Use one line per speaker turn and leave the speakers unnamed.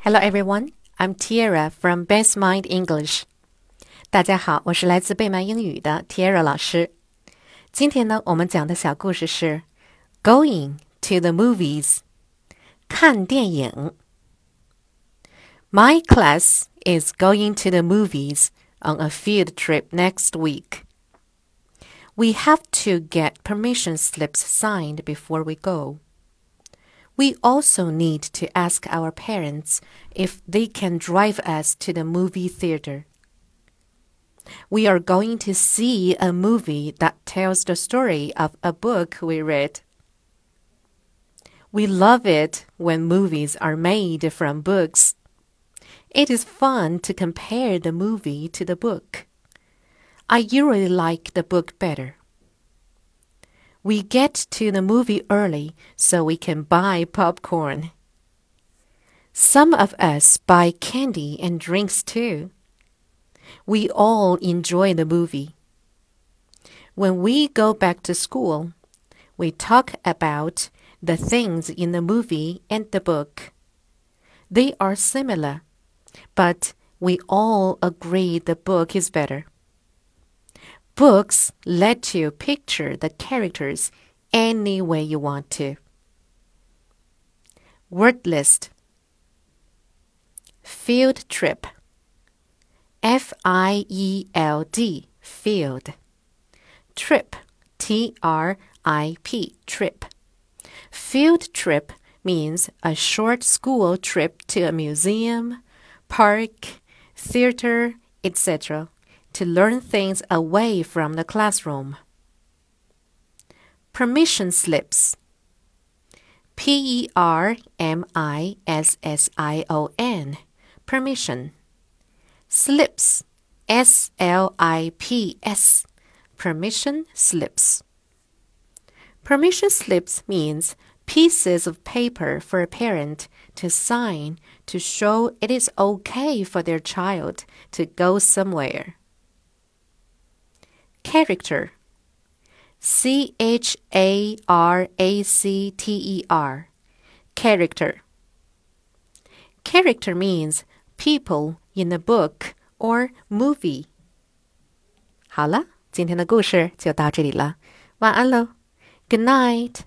Hello everyone, I'm Tiara from Best Mind English. 大家好，我是来自贝曼英语的 Tiara 老师。今天呢，我们讲的小故事是 Going to the movies，看电影。My class is going to the movies on a field trip next week. We have to get permission slips signed before we go. We also need to ask our parents if they can drive us to the movie theater. We are going to see a movie that tells the story of a book we read. We love it when movies are made from books. It is fun to compare the movie to the book. I usually like the book better. We get to the movie early so we can buy popcorn. Some of us buy candy and drinks too. We all enjoy the movie. When we go back to school, we talk about the things in the movie and the book. They are similar, but we all agree the book is better. Books let you picture the characters any way you want to. Word list. Field trip. F I E L D field. Trip. T R I P trip. Field trip means a short school trip to a museum, park, theater, etc. to learn things away from the classroom. Permission slips. P E R M I S S I O N. Permission. Slips. S L I P S. Permission slips. Permission slips means pieces of paper for a parent to sign to show it is okay for their child to go somewhere. Character C H A R A C T E R Character Character means people in a book or movie. 好了，今天的故事就到这里了，晚安喽。Good night.